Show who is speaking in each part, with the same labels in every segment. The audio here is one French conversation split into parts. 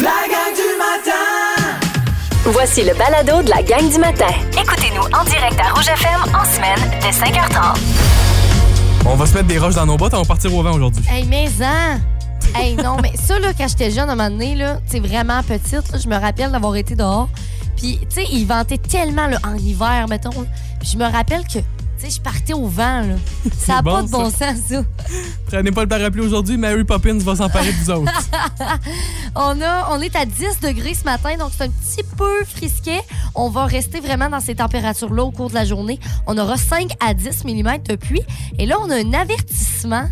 Speaker 1: La gang du matin!
Speaker 2: Voici le balado de la gang du matin. Écoutez-nous en direct à Rouge FM en semaine dès 5h30.
Speaker 3: On va se mettre des roches dans nos bottes, on va partir au vent aujourd'hui.
Speaker 4: Hey, mais hein! Hey, non, mais ça, là, quand j'étais jeune, à un moment donné, là, vraiment petite, là, je me rappelle d'avoir été dehors. Puis, tu sais, il ventait tellement, là, en hiver, mettons. Puis, je me rappelle que, sais, je partais au vent, là. Ça n'a
Speaker 3: bon,
Speaker 4: pas de bon sens, ça.
Speaker 3: Prenez pas le parapluie aujourd'hui, Mary Poppins va s'emparer de vous autres.
Speaker 4: On, a, on est à 10 degrés ce matin, donc c'est un petit peu frisquet. On va rester vraiment dans ces températures-là au cours de la journée. On aura 5 à 10 mm de pluie. Et là, on a un avertissement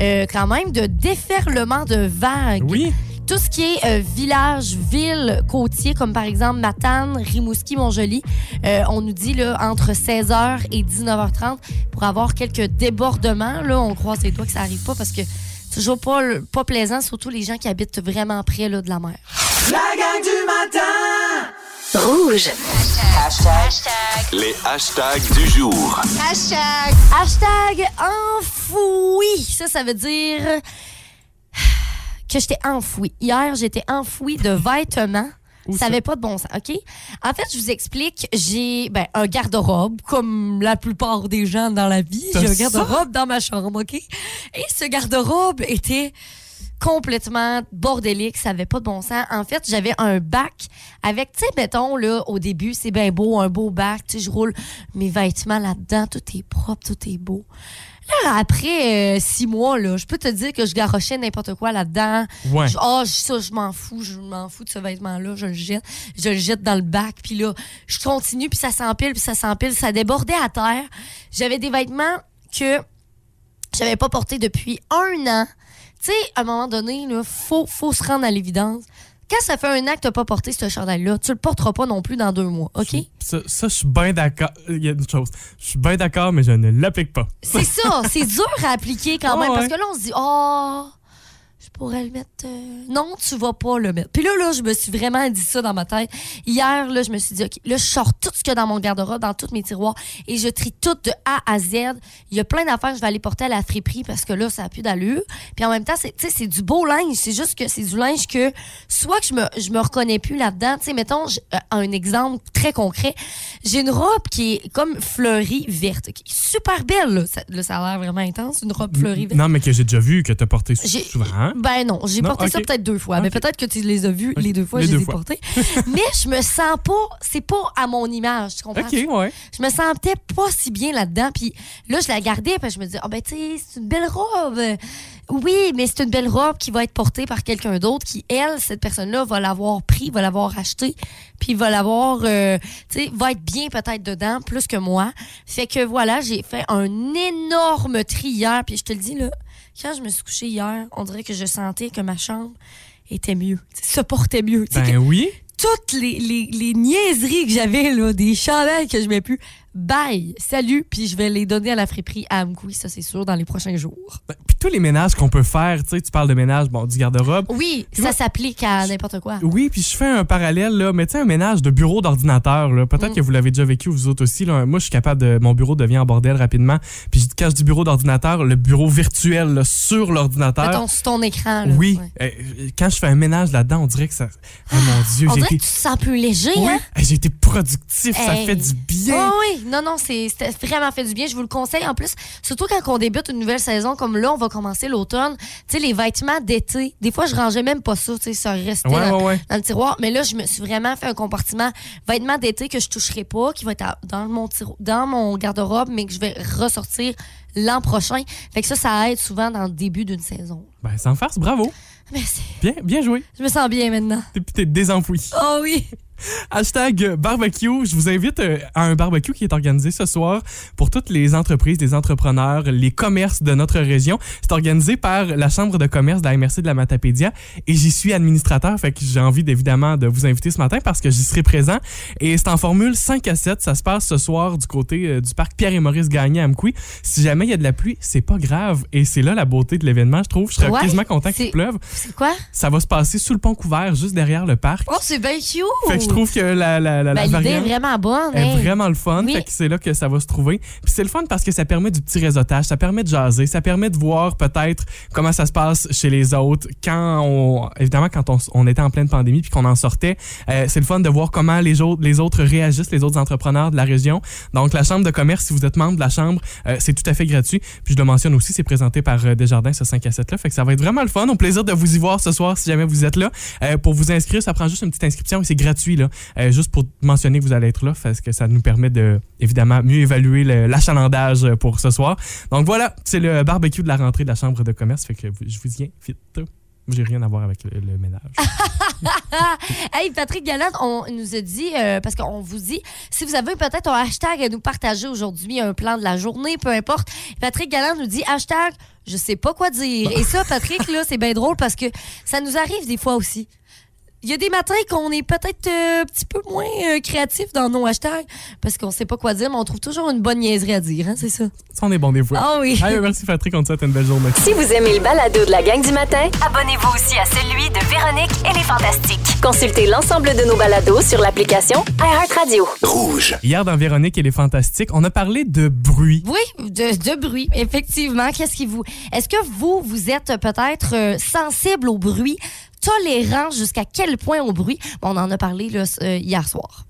Speaker 4: euh, quand même de déferlement de vagues.
Speaker 3: Oui.
Speaker 4: Tout ce qui est euh, village, ville, côtier, comme par exemple Matane, Rimouski, Montjoli, euh, on nous dit là, entre 16h et 19h30 pour avoir quelques débordements. Là, on croise les doigts que ça arrive pas parce que c'est toujours pas, pas plaisant, surtout les gens qui habitent vraiment près là, de la mer.
Speaker 1: La gang du matin!
Speaker 2: Rouge.
Speaker 5: Les hashtags du jour.
Speaker 4: Hashtag. Hashtag enfoui. Ça, ça veut dire que j'étais enfoui. Hier, j'étais enfoui de vêtements. Ça n'avait pas de bon sens, OK? En fait, je vous explique, j'ai ben, un garde-robe, comme la plupart des gens dans la vie. J'ai un garde-robe dans ma chambre, OK? Et ce garde-robe était complètement bordélique, ça avait pas de bon sens. En fait, j'avais un bac avec, tu sais, mettons, là, au début, c'est bien beau, un beau bac, tu sais, je roule mes vêtements là-dedans, tout est propre, tout est beau. Là, après euh, six mois, là, je peux te dire que je garochais n'importe quoi là-dedans.
Speaker 3: Ouais.
Speaker 4: Je- Ah, je- ça, je m'en fous, je m'en fous de ce vêtement-là, je le jette, je le jette dans le bac, puis là, je continue, puis ça s'empile, puis ça s'empile, ça débordait à terre. J'avais des vêtements que j'avais pas portés depuis un an. Tu sais, à un moment donné, il faut, faut se rendre à l'évidence. Quand ça fait un an que pas porté ce chandail-là, tu le porteras pas non plus dans deux mois, OK?
Speaker 3: Ça, ça, je suis bien d'accord. Il y a une chose. Je suis bien d'accord, mais je ne l'applique pas.
Speaker 4: C'est ça, c'est dur à appliquer quand
Speaker 3: Ah
Speaker 4: même, parce que là, on se dit, oh, je pourrais le mettre. euh, Non, tu vas pas le mettre. Puis là, là, je me suis vraiment dit ça dans ma tête. Hier, là, je me suis dit, OK, là, je sors tout ce qu'il y a dans mon garde-robe, dans tous mes tiroirs, et je trie tout de A à Z. Il y a plein d'affaires que je vais aller porter à la friperie parce que là, ça a plus d'allure. Puis en même temps, c'est, tu sais, c'est du beau linge. C'est juste que c'est du linge que soit que je me, je me reconnais plus là-dedans. Tu sais, mettons, j- euh, un exemple très concret. J'ai une robe qui est comme fleurie verte, qui est super belle. Là, ça, là, ça a l'air vraiment intense, une robe fleurie verte.
Speaker 3: Non, mais que j'ai déjà vu que tu as porté souvent.
Speaker 4: Ben non, j'ai porté ça peut-être deux fois. Mais
Speaker 3: Ok.
Speaker 4: peut-être que tu les as vus les deux fois,
Speaker 3: Les
Speaker 4: je
Speaker 3: deux
Speaker 4: les ai
Speaker 3: fois.
Speaker 4: portés. mais je me sens pas, c'est pas à mon image, tu comprends?
Speaker 3: OK, ouais.
Speaker 4: Je me sentais pas si bien là-dedans. Puis là, je la gardais, puis je me disais, ah ben tu sais, c'est une belle robe. Oui, mais c'est une belle robe qui va être portée par quelqu'un d'autre qui, elle, cette personne-là, va l'avoir pris, va l'avoir acheté, puis va l'avoir, euh, tu sais, va être bien peut-être dedans, plus que moi. Fait que voilà, j'ai fait un énorme tri hier, puis je te le dis, là, quand je me suis couchée hier, on dirait que je sentais que ma chambre était mieux, se portait mieux.
Speaker 3: Ben oui.
Speaker 4: toutes les, les, les niaiseries que j'avais, là, des chandails que je mets plus, bye, salut, puis je vais les donner à la friperie à Amkoui, ça c'est sûr, dans les prochains jours.
Speaker 3: Ben, Puis tous les ménages qu'on peut faire, tu sais, tu parles de ménage, bon, du garde-robe.
Speaker 4: Oui, ça s'applique à n'importe quoi.
Speaker 3: Oui, puis je fais un parallèle, là, mais tu sais, un ménage de bureau d'ordinateur, là. Peut-être
Speaker 4: Mm.
Speaker 3: que vous l'avez déjà vécu, vous autres aussi, là. Moi, je suis capable de. Mon bureau devient en bordel rapidement. Puis je- quand je dis bureau d'ordinateur, le bureau virtuel, là, sur l'ordinateur.
Speaker 4: Mettons sur ton écran. Là.
Speaker 3: Oui.
Speaker 4: Ouais.
Speaker 3: Euh, quand je fais un ménage là-dedans, on dirait que ça. Oh mon Dieu,
Speaker 4: On dirait
Speaker 3: été.
Speaker 4: que tu te sens plus léger,
Speaker 3: Oui,
Speaker 4: hein?
Speaker 3: hey, j'ai été productif, ça fait du bien.
Speaker 4: Oh oui, non, non, c'est vraiment fait du bien. Je vous le conseille en plus, surtout quand on débute une nouvelle saison, comme là, on va commencer l'automne. Tu sais, les vêtements d'été, des fois, je rangeais même pas ça, tu sais, ça restait
Speaker 3: Ouais,
Speaker 4: dans,
Speaker 3: ouais, ouais.
Speaker 4: dans le tiroir. Mais là, je me suis vraiment fait un compartiment vêtements d'été que je toucherai pas, qui va être dans mon, tiro- dans mon garde-robe, mais que je vais ressortir l'an prochain. Fait que ça, ça aide souvent dans le début d'une saison.
Speaker 3: Ben, sans farce, bravo.
Speaker 4: Merci.
Speaker 3: Bien, bien joué.
Speaker 4: Je me sens bien maintenant.
Speaker 3: T'es t'es désenfoui.
Speaker 4: Oh oui.
Speaker 3: Hashtag barbecue. Je vous invite euh, à un barbecue qui est organisé ce soir pour toutes les entreprises, les entrepreneurs, les commerces de notre région. C'est organisé par la Chambre de commerce de la MRC de la Matapédia et j'y suis administrateur. Fait que j'ai envie évidemment de vous inviter ce matin parce que j'y serai présent. Et c'est en formule 5 à 7. Ça se passe ce soir du côté euh, du parc Pierre et Maurice Gagné à Amkoui. Si jamais il y a de la pluie, c'est pas grave. Et c'est là la beauté de l'événement, je trouve. Je serais
Speaker 4: Ouais,
Speaker 3: quasiment content qu'il pleuve.
Speaker 4: C'est quoi?
Speaker 3: Ça va se passer sous le pont couvert, juste derrière le parc.
Speaker 4: Oh, c'est bien cute.
Speaker 3: Fait que je trouve que la, la, la, la
Speaker 4: Ben, est vraiment bonne.
Speaker 3: est
Speaker 4: hein.
Speaker 3: vraiment le fun.
Speaker 4: Oui.
Speaker 3: Fait que c'est là que ça va se trouver. Puis c'est le fun parce que ça permet du petit réseautage, ça permet de jaser, ça permet de voir peut-être comment ça se passe chez les autres. Quand on, évidemment, quand on, on était en pleine pandémie puis qu'on en sortait, euh, c'est le fun de voir comment les autres, les autres réagissent, les autres entrepreneurs de la région. Donc la chambre de commerce, si vous êtes membre de la chambre, euh, c'est tout à fait gratuit. Puis je le mentionne aussi, c'est présenté par euh, Desjardins ce 5 à 7 là. Fait que ça va être vraiment le fun. Au plaisir de vous y voir ce soir si jamais vous êtes là. Euh, pour vous inscrire, ça prend juste une petite inscription et c'est gratuit Euh, juste pour mentionner que vous allez être là, parce que ça nous permet de évidemment mieux évaluer l'achalandage pour ce soir. Donc voilà, c'est le barbecue de la rentrée de la chambre de commerce. Fait que je vous y invite. J'ai rien à voir avec le, le ménage.
Speaker 4: Hey, Patrick Galland, on nous a dit, euh, parce qu'on vous dit, si vous avez peut-être un hashtag à nous partager aujourd'hui, un plan de la journée, peu importe. Patrick Galland nous dit hashtag, je sais pas quoi dire. Et ça, Patrick, là, c'est bien drôle parce que ça nous arrive des fois aussi. Il y a des matins qu'on est peut-être euh, un petit peu moins euh, créatif dans nos hashtags parce qu'on sait pas quoi dire, mais on trouve toujours une bonne niaiserie à dire, hein, c'est ça.
Speaker 3: Ça, on est bon des fois.
Speaker 4: Ah oui.
Speaker 3: Merci Patrick, on te souhaite une belle journée.
Speaker 2: Si vous aimez le balado de la gang du matin, abonnez-vous aussi à celui de Véronique et les Fantastiques. Consultez l'ensemble de nos balados sur l'application iHeartRadio.
Speaker 5: Rouge.
Speaker 3: Hier, dans Véronique et les Fantastiques, on a parlé de bruit.
Speaker 4: Oui, de, de bruit, effectivement. Qu'est-ce qui vous. Est-ce que vous, vous êtes peut-être euh, sensible au bruit, tolérant jusqu'à quel point au bruit? On en a parlé euh, hier soir.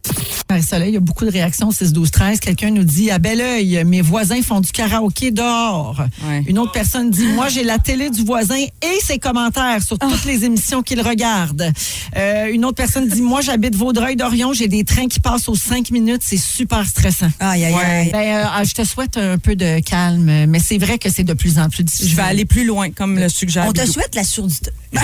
Speaker 6: Marie-Soleil, il y a beaucoup de réactions 6 12 13 Quelqu'un nous dit à bel oeil, mes voisins font du karaoké dehors.
Speaker 7: Ouais.
Speaker 6: Une autre personne dit moi j'ai la télé du voisin et ses commentaires sur toutes les émissions qu'il regarde. Euh, une autre personne dit moi j'habite Vaudreuil d'Orion, j'ai des trains qui passent aux 5 minutes, c'est super stressant.
Speaker 7: Aïe, aïe, aïe.
Speaker 6: Ben, euh, ah, je te souhaite un peu de calme, mais c'est vrai que c'est de plus en plus difficile.
Speaker 7: Je vais aller plus loin, comme le suggère
Speaker 8: On te
Speaker 7: Bidou.
Speaker 8: souhaite la surdité.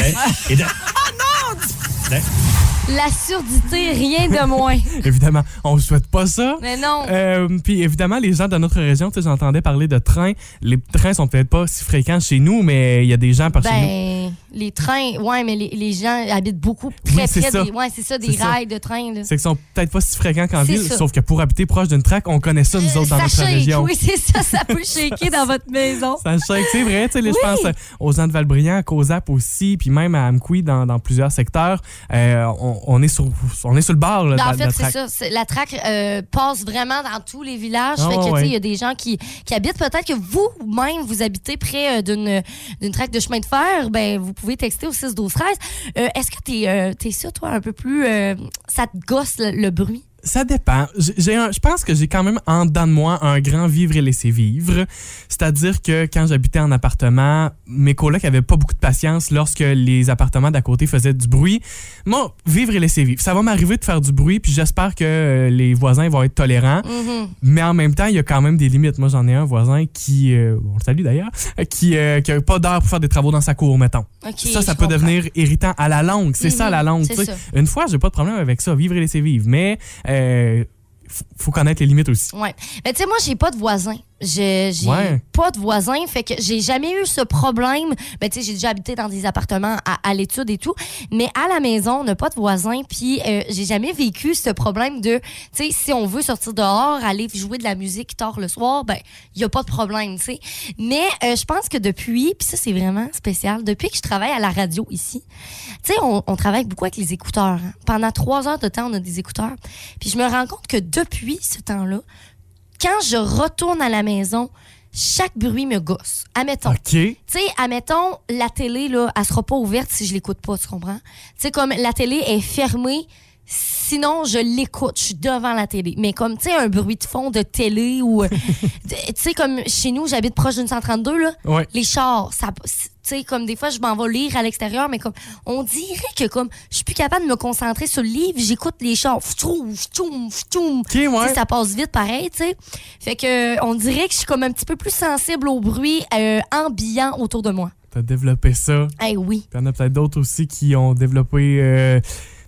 Speaker 4: La surdité, rien de moins.
Speaker 3: Évidemment, on ne souhaite pas ça.
Speaker 4: Mais non.
Speaker 3: Euh, puis évidemment, les gens de notre région, tu sais, j'entendais parler de trains. Les trains sont peut-être pas si fréquents chez nous, mais il y a des gens par chez nous.
Speaker 4: Les trains, ouais, mais les, les gens habitent beaucoup très
Speaker 3: Oui,
Speaker 4: près
Speaker 3: ça.
Speaker 4: des. Ouais, c'est ça, des
Speaker 3: ça.
Speaker 4: rails de train.
Speaker 3: C'est qu'ils sont peut-être pas si fréquents qu'en ville,
Speaker 4: ça.
Speaker 3: sauf que pour habiter proche d'une track, on connaît ça, nous autres, dans
Speaker 4: ça
Speaker 3: notre
Speaker 4: shake,
Speaker 3: région.
Speaker 4: oui, c'est ça, ça peut shaker dans votre maison.
Speaker 3: Ça shake, c'est vrai. Tu sais,
Speaker 4: Oui.
Speaker 3: Je pense euh, aux gens de Valbriand, à Cozap aussi, puis même à Amqui dans, dans plusieurs secteurs. Euh, on, on est sur, on est sur le bord là, de la-
Speaker 4: en fait, c'est ça. La traque euh, passe vraiment dans tous les villages.
Speaker 3: Ah,
Speaker 4: fait que,
Speaker 3: ouais.
Speaker 4: il y a des gens qui, qui habitent peut-être que vous-même, vous habitez près euh, d'une d'une traque de chemin de fer. Ben, vous pouvez texter au 6 12 13. Euh, Est-ce que t'es euh, es ça, toi, un peu plus. euh, ça te gosse le bruit?
Speaker 3: Ça dépend. J'ai- je pense que j'ai quand même en dedans de moi un grand vivre et laisser vivre. C'est-à-dire que quand j'habitais en appartement, mes colocs avaient pas beaucoup de patience lorsque les appartements d'à côté faisaient du bruit. Moi, vivre et laisser vivre. Ça va m'arriver de faire du bruit, puis j'espère que euh, les voisins vont être tolérants.
Speaker 4: Mhm.
Speaker 3: Mais en même temps, il y a quand même des limites. Moi, j'en ai un voisin qui, euh, on le salue d'ailleurs, euh, qui, euh, qui a pas d'heure pour faire des travaux dans sa cour, mettons. Ça, ça peut
Speaker 4: comprends.
Speaker 3: devenir irritant à la longue. C'est ça,
Speaker 4: Mhm,
Speaker 3: la longue. Une fois, j'ai pas de problème avec ça. Vivre et laisser vivre. Mais, euh, faut- faut connaître les limites aussi.
Speaker 4: Ouais. Mais tu sais, moi, j'ai pas de voisins. J'ai
Speaker 3: Ouais.
Speaker 4: pas de voisins. Fait que j'ai jamais eu ce problème. Ben, tu sais, j'ai déjà habité dans des appartements à, à l'étude et tout. Mais à la maison, on n'a pas de voisins. Puis euh, j'ai jamais vécu ce problème de, tu sais, si on veut sortir dehors, aller jouer de la musique tard le soir, ben, il y a pas de problème, tu sais. Mais euh, je pense que depuis, puis ça, c'est vraiment spécial, depuis que je travaille à la radio ici, tu sais, on, on travaille beaucoup avec les écouteurs. hein. Pendant trois heures de temps, on a des écouteurs. Puis je me rends compte que depuis ce temps-là, quand je retourne à la maison, chaque bruit me gosse. Admettons.
Speaker 3: OK.
Speaker 4: Tu sais, admettons, la télé, là, elle sera pas ouverte si je l'écoute pas, tu comprends? Tu sais, comme la télé est fermée, sinon je l'écoute, je suis devant la télé. Mais comme, tu sais, un bruit de fond de télé ou... euh, tu sais, comme chez nous, j'habite proche d'une 132, là,
Speaker 3: Ouais.
Speaker 4: les chars, ça... Tu sais, comme des fois, je m'en vais lire à l'extérieur, mais comme, on dirait que comme, je suis plus capable de me concentrer sur le livre, j'écoute les chars. Ftoum, ftoum, ftoum.
Speaker 3: OK,
Speaker 4: Tu sais,
Speaker 3: ouais.
Speaker 4: ça passe vite pareil, tu sais. Fait que euh, on dirait que je suis comme un petit peu plus sensible au bruit euh, ambiant autour de moi.
Speaker 3: T'as développé ça.
Speaker 4: Eh oui.
Speaker 3: Il y en a peut-être d'autres aussi qui ont développé euh,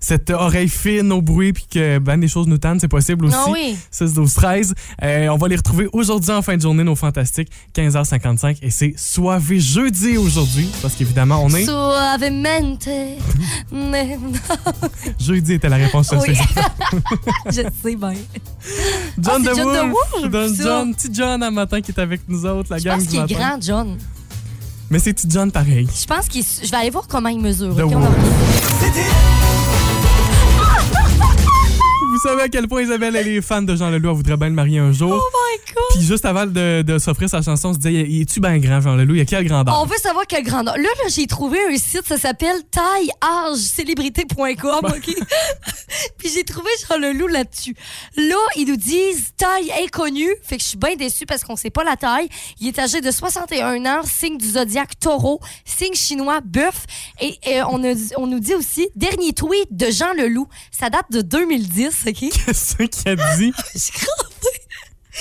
Speaker 3: cette oreille fine au bruit, puis que ben des choses nous tannent, c'est possible aussi.
Speaker 4: Ah oui.
Speaker 3: 6, 12, 13. Euh, on va les retrouver aujourd'hui en fin de journée, nos fantastiques, 15h55. Et c'est soivé jeudi aujourd'hui, parce qu'évidemment, on est.
Speaker 4: Suavemente. Mais-
Speaker 3: Jeudi était la réponse sur
Speaker 4: Oui. je sais bien.
Speaker 3: John
Speaker 4: Ah,
Speaker 3: de
Speaker 4: John
Speaker 3: Wolf. John, petit John à matin qui est avec nous autres, la
Speaker 4: Je
Speaker 3: gang
Speaker 4: pense
Speaker 3: du
Speaker 4: qu'il est
Speaker 3: matin.
Speaker 4: grand, John.
Speaker 3: Mais c'est petit John pareil?
Speaker 4: Je pense qu'il. Je vais aller voir comment il mesure.
Speaker 3: The savez à quel point Isabelle, elle est fan de Jean Leloup, elle voudrait bien le marier un jour.
Speaker 4: Oh!
Speaker 3: Puis juste avant de, de s'offrir sa chanson, on se disait, il est-tu bien grand, Jean Leloup? Il a quelle grandeur?
Speaker 4: On veut savoir quelle grandeur. Là, là j'ai trouvé un site, ça s'appelle tailleagecélébrité.com, OK? Puis j'ai trouvé Jean Leloup là-dessus. Là, ils nous disent taille inconnue. Fait que je suis bien déçue parce qu'on sait pas la taille. Il est âgé de 61 ans, signe du zodiaque taureau, signe chinois bœuf. Et, euh, on, a, on nous dit aussi, dernier tweet de Jean Leloup. Ça date de 2010, OK?
Speaker 3: Qu'est-ce qu'il a dit?
Speaker 4: Je crois.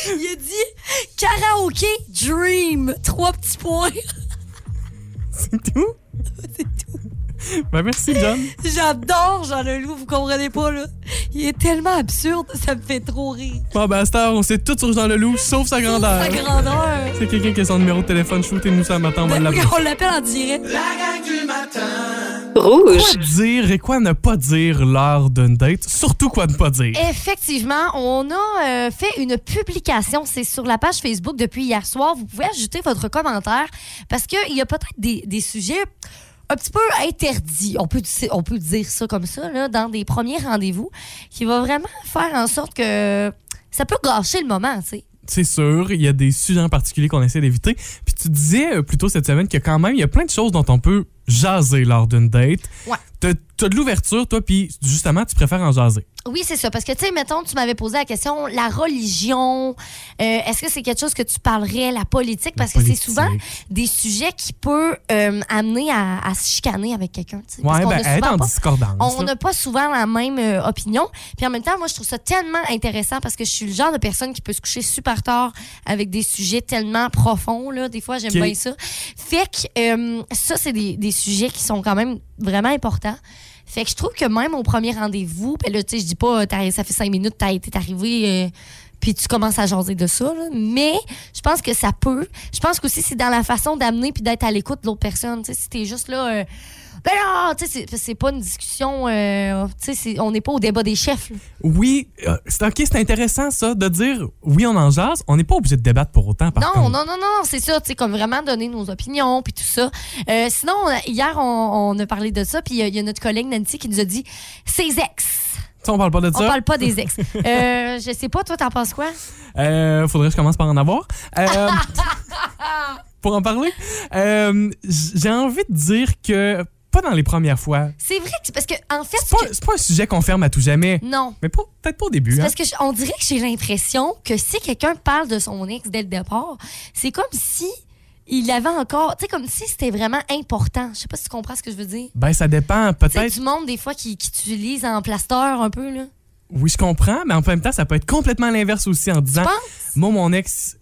Speaker 4: Il a dit karaoké dream. Trois petits points.
Speaker 3: C'est tout?
Speaker 4: C'est tout.
Speaker 3: Ben merci, John.
Speaker 4: J'adore Jean Leloup, vous comprenez pas, là. Il est tellement absurde, ça me fait trop rire.
Speaker 3: Bon, ben à cette heure, on sait tout sur Jean Leloup, sauf sa grandeur.
Speaker 4: Sa grandeur.
Speaker 3: C'est quelqu'un qui a son numéro de téléphone, shootez-nous ça matin, on va
Speaker 4: Ben
Speaker 3: l'appeler.
Speaker 4: on l'appelle en direct.
Speaker 1: La gang du matin.
Speaker 2: Rouge.
Speaker 3: Quoi dire et quoi ne pas dire lors d'une date? Surtout quoi ne pas dire?
Speaker 4: Effectivement, on a euh, fait une publication. C'est sur la page Facebook depuis hier soir. Vous pouvez ajouter votre commentaire parce qu'il y a peut-être des, des sujets un petit peu interdits. On peut, on peut dire ça comme ça, là, dans des premiers rendez-vous, qui va vraiment faire en sorte que ça peut gâcher le moment, tu sais.
Speaker 3: C'est sûr, il y a des sujets en particulier qu'on essaie d'éviter. Puis tu disais euh, plus tôt cette semaine que quand même, il y a plein de choses dont on peut jaser lors d'une date.
Speaker 4: Ouais.
Speaker 3: T'as de l'ouverture, toi, puis justement, tu préfères en jaser.
Speaker 4: Oui, c'est ça. Parce que, tu sais, mettons, tu m'avais posé la question, la religion, euh, est-ce que c'est quelque chose que tu parlerais, la politique? Parce que c'est souvent des sujets qui peuvent euh, amener à, à se chicaner avec quelqu'un. Parce
Speaker 3: Ouais,
Speaker 4: qu'on
Speaker 3: ben, être en
Speaker 4: pas-
Speaker 3: discordance.
Speaker 4: on n'a pas souvent la même euh, opinion. Puis en même temps, moi, je trouve ça tellement intéressant parce que je suis le genre de personne qui peut se coucher super tard avec des sujets tellement profonds. Là. Des fois, j'aime
Speaker 3: Ok.
Speaker 4: bien ça. Fait que ça, c'est des, des sujets qui sont quand même vraiment importants. Fait que je trouve que même au premier rendez-vous, ben là, tu sais, je dis pas, t'as- ça fait cinq minutes, t'as été arrivé, euh, puis tu commences à jaser de ça, mais je pense que ça peut. Je pense qu'aussi, c'est dans la façon d'amener puis d'être à l'écoute de l'autre personne. Tu sais, si t'es juste là, euh, ben là, tu sais, c'est- pas une discussion, euh, tu sais, on n'est pas au débat des chefs. là.
Speaker 3: Oui, euh, c'est ok, c'est intéressant ça, de dire oui, on en jase. On n'est pas obligé de débattre pour autant, par
Speaker 4: Non,
Speaker 3: contre.
Speaker 4: non, non, non, c'est ça, tu sais, comme vraiment donner nos opinions, puis tout ça. Euh, sinon, on hier, on, on a parlé de ça, puis il y y, a notre collègue Nancy qui nous a dit ses ex.
Speaker 3: Ça, on parle pas de
Speaker 4: On
Speaker 3: ça?
Speaker 4: parle pas des ex. Euh, je sais pas, toi, t'en penses quoi?
Speaker 3: Euh, faudrait que je commence par en avoir. Euh, pour en parler, euh, j'ai envie de dire que pas dans les premières fois.
Speaker 4: C'est vrai que, parce que, en fait,
Speaker 3: C'est pas,
Speaker 4: que-
Speaker 3: c'est pas un sujet qu'on ferme à tout jamais.
Speaker 4: non.
Speaker 3: Mais peut-être pas au début.
Speaker 4: C'est
Speaker 3: Hein?
Speaker 4: parce que je- on dirait que j'ai l'impression que si quelqu'un parle de son ex dès le départ, c'est comme si il avait encore, tu sais, comme si c'était vraiment important. Je sais pas si tu comprends ce que je veux dire.
Speaker 3: Ben, ça dépend. Peut-être.
Speaker 4: du monde, des fois, qui, qui utilise en plaster un peu, là.
Speaker 3: Oui, je comprends, mais en même temps, ça peut être complètement l'inverse aussi en disant? Moi, mon ex,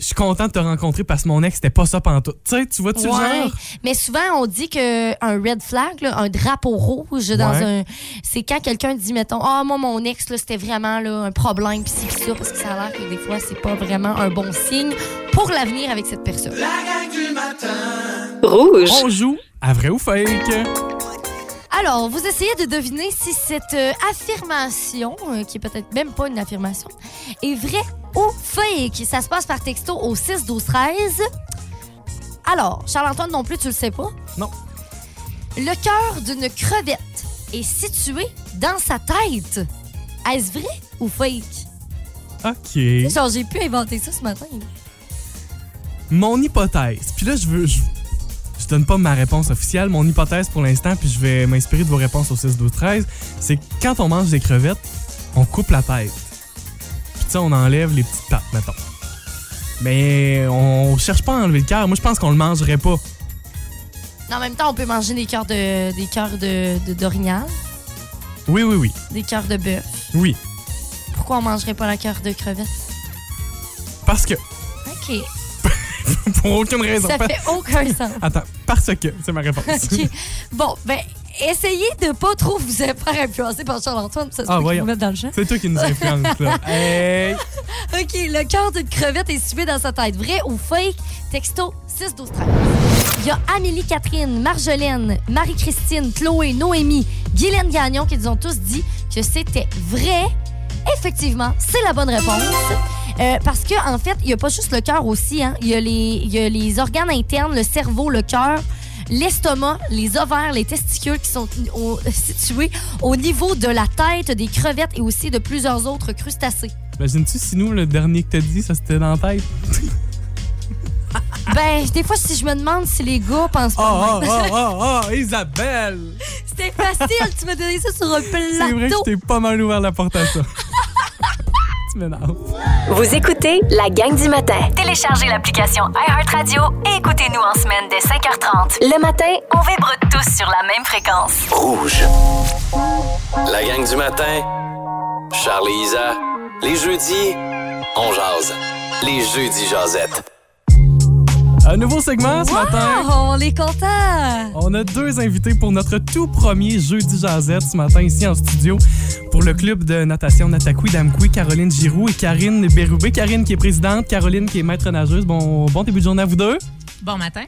Speaker 3: je suis content de te rencontrer parce que mon ex, c'était pas ça pendant tout. Tu sais, tu vois-tu le
Speaker 4: Ouais.
Speaker 3: genre?
Speaker 4: Mais souvent, on dit qu'un red flag, là, un drapeau rouge dans
Speaker 3: Ouais.
Speaker 4: un. C'est quand quelqu'un dit, mettons, ah, moi, mon ex, là, c'était vraiment là, un problème, pis ça, parce que ça a l'air que des fois, c'est pas vraiment un bon signe pour l'avenir avec cette personne.
Speaker 1: La gang du matin.
Speaker 2: Rouge.
Speaker 3: On joue à vrai ou fake?
Speaker 4: Alors, vous essayez de deviner si cette euh, affirmation, euh, qui est peut-être même pas une affirmation, est vraie ou fake. Ça se passe par texto au 6 12 13. Alors, Charles-Antoine non plus, tu le sais pas?
Speaker 3: Non.
Speaker 4: Le cœur d'une crevette est situé dans sa tête. Est-ce vrai ou fake?
Speaker 3: OK.
Speaker 4: Genre, j'ai pu inventer ça ce matin.
Speaker 3: Mon hypothèse. Puis là, je veux. Je, je donne pas ma réponse officielle. Mon hypothèse pour l'instant, puis je vais m'inspirer de vos réponses au 6, 12, 13. C'est que quand on mange des crevettes, on coupe la tête. Puis tu sais, on enlève les petites pattes, mettons. Mais on cherche pas à enlever le cœur. Moi, je pense qu'on le mangerait pas.
Speaker 4: En même temps, on peut manger des cœurs de des cœurs de, de d'orignal,
Speaker 3: Oui, oui, oui.
Speaker 4: des cœurs de bœuf.
Speaker 3: Oui.
Speaker 4: Pourquoi on mangerait pas la cœur de crevette?
Speaker 3: Parce que.
Speaker 4: OK.
Speaker 3: pour aucune raison.
Speaker 4: Ça fait aucun sens.
Speaker 3: Attends, parce que, c'est ma réponse.
Speaker 4: OK. Bon, ben, essayez de pas trop vous faire influencer par Charles-Antoine. Ça se
Speaker 3: Ah,
Speaker 4: peut vous mette dans le champ.
Speaker 3: C'est toi qui nous influence, là. Hey!
Speaker 4: OK, le cœur d'une crevette est situé dans sa tête. Vrai ou fake? Texto 6 12 13. Il y a Amélie Catherine, Marjolaine, Marie-Christine, Chloé, Noémie, Guylaine Gagnon qui nous ont tous dit que c'était vrai. Effectivement, c'est la bonne réponse. Euh, parce que en fait, il n'y a pas juste le cœur aussi. Hein. Il y, a les- il y a les organes internes, le cerveau, le cœur. l'estomac, les ovaires, les testicules qui sont au- situés au niveau de la tête des crevettes et aussi de plusieurs autres crustacés.
Speaker 3: Imagines-tu si nous, le dernier que t'as dit, ça c'était dans la tête?
Speaker 4: Ben, des fois, si je me demande si les gars pensent
Speaker 3: Oh,
Speaker 4: pas.
Speaker 3: oh,
Speaker 4: même.
Speaker 3: oh, oh, oh, Isabelle!
Speaker 4: C'était facile, tu m'as donné ça sur un
Speaker 3: C'est vrai que
Speaker 4: plateau.
Speaker 3: je t'ai pas mal ouvert la porte à ça. tu m'énerves.
Speaker 2: Vous écoutez la gang du matin. Téléchargez l'application iHeartRadio et écoutez-nous en semaine dès 5h30. Le matin, on vibre tous sur la même fréquence.
Speaker 5: Rouge. La gang du matin. Charlie Isa. Les jeudis, on jase. Les jeudis jasettes.
Speaker 3: Un nouveau segment ce matin.
Speaker 4: On est content.
Speaker 3: On a deux invités pour notre tout premier jeudi Jazette ce matin ici en studio pour le club de natation Natakoui Damkoui, Caroline Giroux et Karine Bérubé. Karine qui est présidente, Caroline qui est maître nageuse. Bon, bon début de journée à vous deux.
Speaker 7: Bon matin.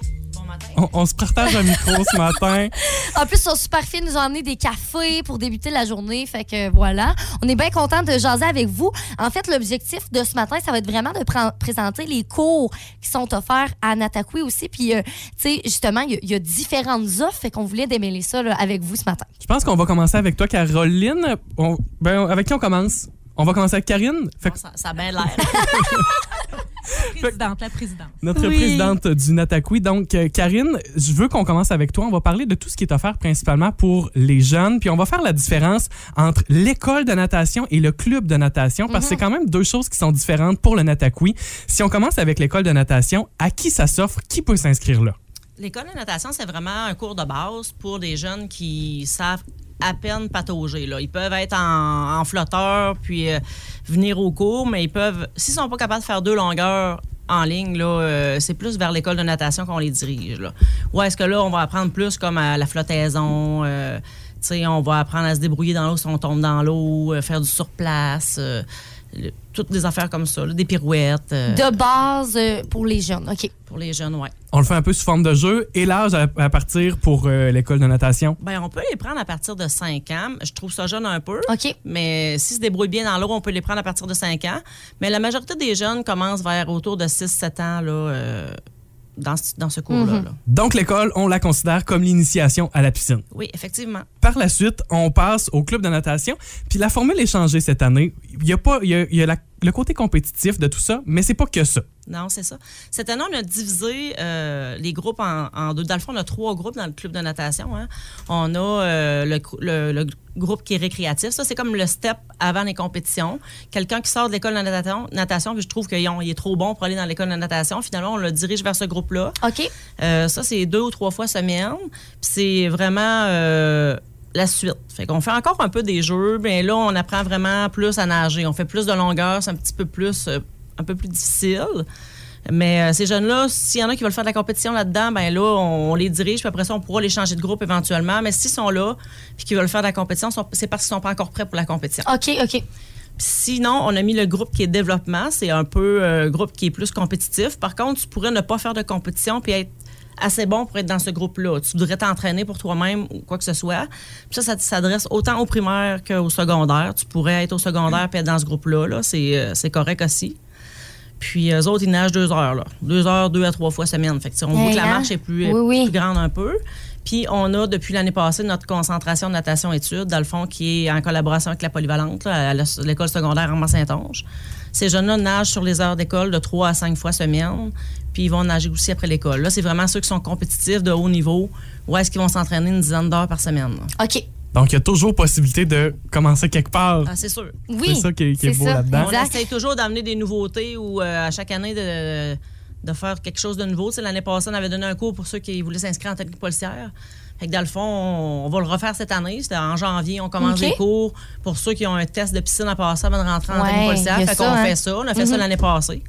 Speaker 3: On, on se partage un micro ce matin.
Speaker 4: En plus, ils sont super fins. Ils nous ont amené des cafés pour débuter la journée. Fait que voilà. On est bien content de jaser avec vous. En fait, l'objectif de ce matin, ça va être vraiment de présenter les cours qui sont offerts à Natakoui aussi. Puis, euh, tu sais, justement, il y, a- il y a différentes offres. Fait qu'on voulait démêler ça là, avec vous ce matin.
Speaker 3: Je pense qu'on va commencer avec toi, Caroline. On- ben, avec qui on commence? On va commencer avec Karine. Fait que
Speaker 7: Ça, ça a bien l'air. présidente, la présidente.
Speaker 3: notre
Speaker 4: Oui.
Speaker 3: présidente du Natakoui. Donc, euh, Karine, je veux qu'on commence avec toi. On va parler de tout ce qui est offert principalement pour les jeunes. Puis on va faire la différence entre l'école de natation et le club de natation parce que c'est quand même deux choses qui sont différentes pour le Natakoui. Si on commence avec l'école de natation, à qui ça s'offre? Qui peut s'inscrire là?
Speaker 8: L'école de natation, c'est vraiment un cours de base pour des jeunes qui savent à peine patauger. Là. Ils peuvent être en, flotteur puis euh, venir au cours, mais ils peuvent, s'ils sont pas capables de faire deux longueurs en ligne, là, euh, c'est plus vers l'école de natation qu'on les dirige. Là. Ou est-ce que là, on va apprendre plus comme à la flottaison, euh, on va apprendre à se débrouiller dans l'eau si on tombe dans l'eau, euh, faire du surplace, toutes des affaires comme ça, là, des pirouettes euh,
Speaker 4: De base euh, pour les jeunes. OK.
Speaker 8: pour les jeunes, ouais.
Speaker 3: On le fait un peu sous forme de jeu. Et l'âge à, à partir pour euh, l'école de natation?
Speaker 8: Ben, on peut les prendre à partir de 5 ans. Je trouve ça jeune un peu.
Speaker 4: OK.
Speaker 8: Mais s'ils se débrouillent bien dans l'eau, on peut les prendre à partir de 5 ans. Mais la majorité des jeunes commencent vers autour de 6-7 ans là, euh, dans, ce- dans ce cours-là.
Speaker 4: Mhm.
Speaker 8: là.
Speaker 3: Donc, l'école, on la considère comme l'initiation à la piscine.
Speaker 8: Oui, effectivement.
Speaker 3: Par la suite, on passe au club de natation. Puis la formule est changée cette année. Il y a, pas, il y a, il y a la- le côté compétitif de tout ça, mais c'est pas que ça.
Speaker 8: Non, c'est ça. Cette année, on a divisé euh, les groupes en, en deux. Dans le fond, on a trois groupes dans le club de natation. hein. On a euh, le, cr- le- le groupe qui est récréatif. Ça, c'est comme le step avant les compétitions. Quelqu'un qui sort de l'école de natation, natation puis je trouve qu'il est trop bon pour aller dans l'école de natation. Finalement, on le dirige vers ce groupe-là.
Speaker 4: OK.
Speaker 8: Euh, ça, c'est deux ou trois fois semaine. Puis c'est vraiment euh, la suite. Fait qu'on fait encore un peu des jeux, mais là, on apprend vraiment plus à nager. On fait plus de longueur, c'est un petit peu plus, euh, un peu plus difficile. Mais euh, ces jeunes-là, s'il y en a qui veulent faire de la compétition là-dedans, ben là, on, on les dirige, puis après ça, on pourra les changer de groupe éventuellement. Mais s'ils sont là, puis qu'ils veulent faire de la compétition, c'est parce qu'ils sont pas encore prêts pour la compétition.
Speaker 4: OK, OK.
Speaker 8: Sinon, on a mis le groupe qui est développement. C'est un peu un groupe qui est plus compétitif. Par contre, tu pourrais ne pas faire de compétition puis être assez bon pour être dans ce groupe-là. Tu voudrais t'entraîner pour toi-même ou quoi que ce soit. Puis ça, ça s'adresse autant au primaire qu'au secondaire. Tu pourrais être au secondaire puis être dans ce groupe-là. Là. C'est, euh, c'est correct aussi. Puis eux autres, ils nagent deux heures. Là. Deux heures, deux à trois fois semaine. Fait que, on voit que la
Speaker 4: hein?
Speaker 8: marche est plus,
Speaker 4: Oui, oui.
Speaker 8: plus grande un peu. Puis on a depuis l'année passée notre concentration de natation-études, dans le fond, qui est en collaboration avec la polyvalente, là, à l'école secondaire en Mont-Saint-Onge. Ces jeunes-là nagent sur les heures d'école de 3 à 5 fois semaine, puis ils vont nager aussi après l'école. Là, c'est vraiment ceux qui sont compétitifs de haut niveau, ou est-ce qu'ils vont s'entraîner une dizaine d'heures par semaine. là.
Speaker 4: OK.
Speaker 3: Donc, il y a toujours possibilité de commencer quelque part.
Speaker 8: Ah, c'est sûr.
Speaker 4: Oui.
Speaker 3: C'est ça qui est- qui est
Speaker 4: c'est
Speaker 3: beau là-dedans.
Speaker 8: On essaye toujours d'amener des nouveautés ou euh, à chaque année de, de faire quelque chose de nouveau. L'année passée, on avait donné un cours pour ceux qui voulaient s'inscrire en technique policière. Fait que dans le fond, on, on va le refaire cette année. C'était en janvier. On commence des cours pour ceux qui ont un test de piscine à passer avant de rentrer en
Speaker 4: Ouais,
Speaker 8: Fait
Speaker 4: ça,
Speaker 8: qu'on
Speaker 4: hein.
Speaker 8: fait ça. On a fait ça
Speaker 4: Mhm.
Speaker 8: l'année passée.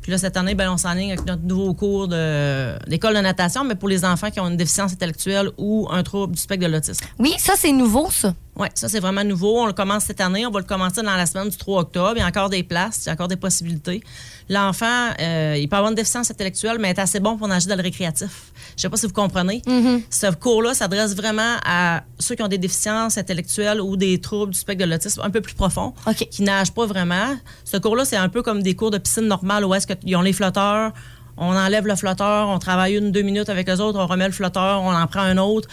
Speaker 8: Puis là, cette année, ben, on s'enligne avec notre nouveau cours de- d'école de, natation, mais pour les enfants qui ont une déficience intellectuelle ou un trouble du spectre de l'autisme.
Speaker 4: Oui, ça, c'est nouveau, ça.
Speaker 8: Oui, ça, c'est vraiment nouveau. On le commence cette année. On va le commencer dans la semaine du 3 octobre. Il y a encore des places, il y a encore des possibilités. L'enfant, euh, il peut avoir une déficience intellectuelle, mais est assez bon pour nager dans le récréatif. Je sais pas si vous comprenez. Ce cours-là s'adresse vraiment à ceux qui ont des déficiences intellectuelles ou des troubles du spectre de l'autisme un peu plus profonds, qui nagent pas vraiment. Ce cours-là, c'est un peu comme des cours de piscine normale où est-ce qu'ils ont les flotteurs, On enlève le flotteur, on travaille une, deux minutes avec les autres, on remet le flotteur, on en prend un autre.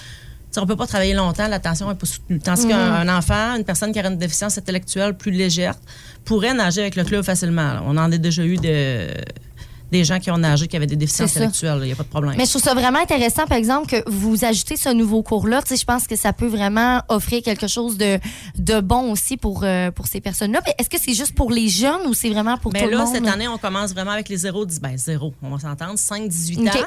Speaker 8: On peut pas travailler longtemps, l'attention n'est pas soutenue. Tandis
Speaker 4: Mhm.
Speaker 8: qu'un un enfant, une personne qui a une déficience intellectuelle plus légère, pourrait nager avec le club facilement. là. On en a déjà eu de- des gens qui ont nagé qui avaient des déficiences intellectuelles. Il n'y a pas de problème.
Speaker 4: Mais je trouve ça vraiment intéressant, par exemple, que vous ajoutez ce nouveau cours-là. Je pense que ça peut vraiment offrir quelque chose de, de bon aussi pour, euh, pour ces personnes-là. Mais est-ce que c'est juste pour les jeunes ou c'est vraiment pour
Speaker 8: Mais
Speaker 4: tout le
Speaker 8: là,
Speaker 4: monde?
Speaker 8: cette année, on commence vraiment avec les 0, 10, ben 0, on va s'entendre, 5, 18
Speaker 4: OK.
Speaker 8: ans,